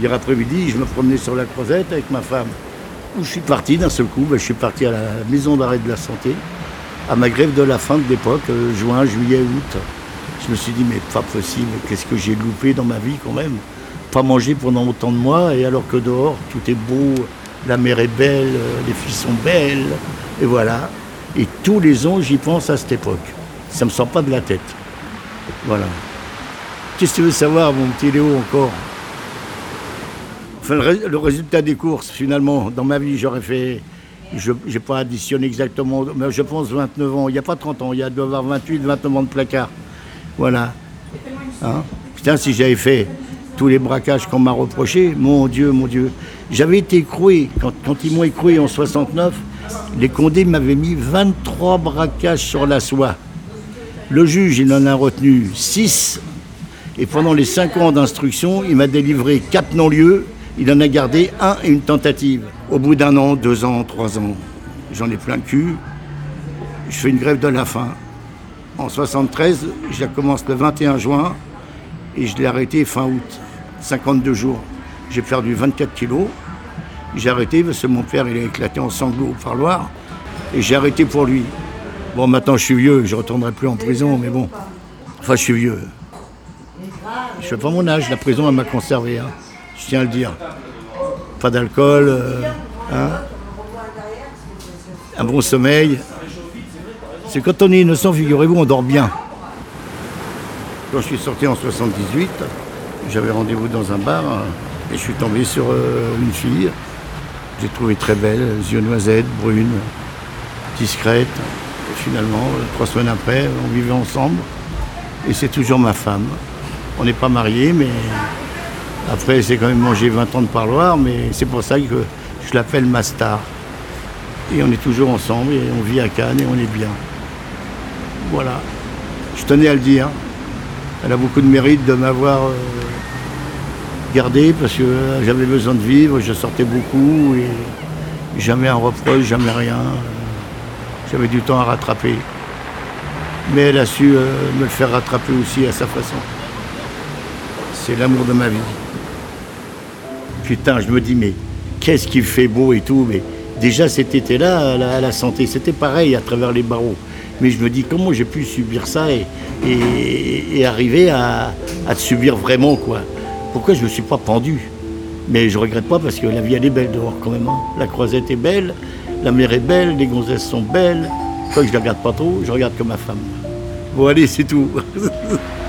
Hier après-midi, je me promenais sur la croisette avec ma femme. Où je suis parti d'un seul coup, ben, je suis parti à la maison d'arrêt de la santé, à ma grève de la fin de l'époque, euh, juin, juillet, août. Je me suis dit, mais pas possible, qu'est-ce que j'ai loupé dans ma vie quand même? Pas manger pendant autant de mois, et alors que dehors, tout est beau, la mer est belle, euh, les filles sont belles, et voilà. Et tous les ans, j'y pense à cette époque. Ça ne me sort pas de la tête. Voilà. Qu'est-ce que tu veux savoir, mon petit Léo, encore? Enfin, le, résultat des courses, finalement, dans ma vie, j'aurais fait. Je n'ai pas additionné exactement, mais je pense 29 ans. Il n'y a pas 30 ans, il y doit avoir 28, 29 ans de placard. Voilà. Hein? Putain, si j'avais fait tous les braquages qu'on m'a reprochés, mon Dieu, mon Dieu. J'avais été écroué, quand, quand ils m'ont écroué en 69, les Condés m'avaient mis 23 braquages sur la soie. Le juge, il en a retenu 6. Et pendant les 5 ans d'instruction, il m'a délivré 4 non-lieux. Il en a gardé un et une tentative. Au bout d'un an, deux ans, trois ans, j'en ai plein le cul. Je fais une grève de la faim. En 73, je commence le 21 juin et je l'ai arrêté fin août. 52 jours. J'ai perdu 24 kilos. J'ai arrêté parce que mon père il a éclaté en sanglots au parloir. Et j'ai arrêté pour lui. Bon, maintenant je suis vieux, je ne retournerai plus en prison, mais bon. Enfin, je suis vieux. Je fais pas mon âge, la prison elle m'a conservé, hein. Je tiens à le dire. Pas d'alcool, euh, hein. un bon sommeil. C'est quand on est innocent, figurez-vous, on dort bien. Quand je suis sorti en 78, j'avais rendez-vous dans un bar hein, et je suis tombé sur euh, une fille. J'ai trouvé très belle, yeux noisettes, brune, discrète. Et finalement, trois semaines après, on vivait ensemble. Et c'est toujours ma femme. On n'est pas mariés, mais après, c'est quand même mangé 20 ans de parloir, mais c'est pour ça que je l'appelle ma star. Et on est toujours ensemble et on vit à Cannes et on est bien. Voilà. Je tenais à le dire. Elle a beaucoup de mérite de m'avoir euh, gardé parce que euh, j'avais besoin de vivre, je sortais beaucoup et jamais un reproche, jamais rien. J'avais du temps à rattraper. Mais elle a su euh, me le faire rattraper aussi à sa façon. C'est l'amour de ma vie. Putain, je me dis, mais qu'est-ce qu'il fait beau et tout. Mais déjà cet été-là, à la, santé, c'était pareil à travers les barreaux. Mais je me dis, comment j'ai pu subir ça et, arriver à, subir vraiment, quoi? Pourquoi je ne me suis pas pendu? Mais je regrette pas parce que la vie, elle est belle dehors quand même. Hein. La croisette est belle, la mer est belle, les gonzesses sont belles. Que je ne regarde pas trop, je regarde comme ma femme. Bon, allez, c'est tout.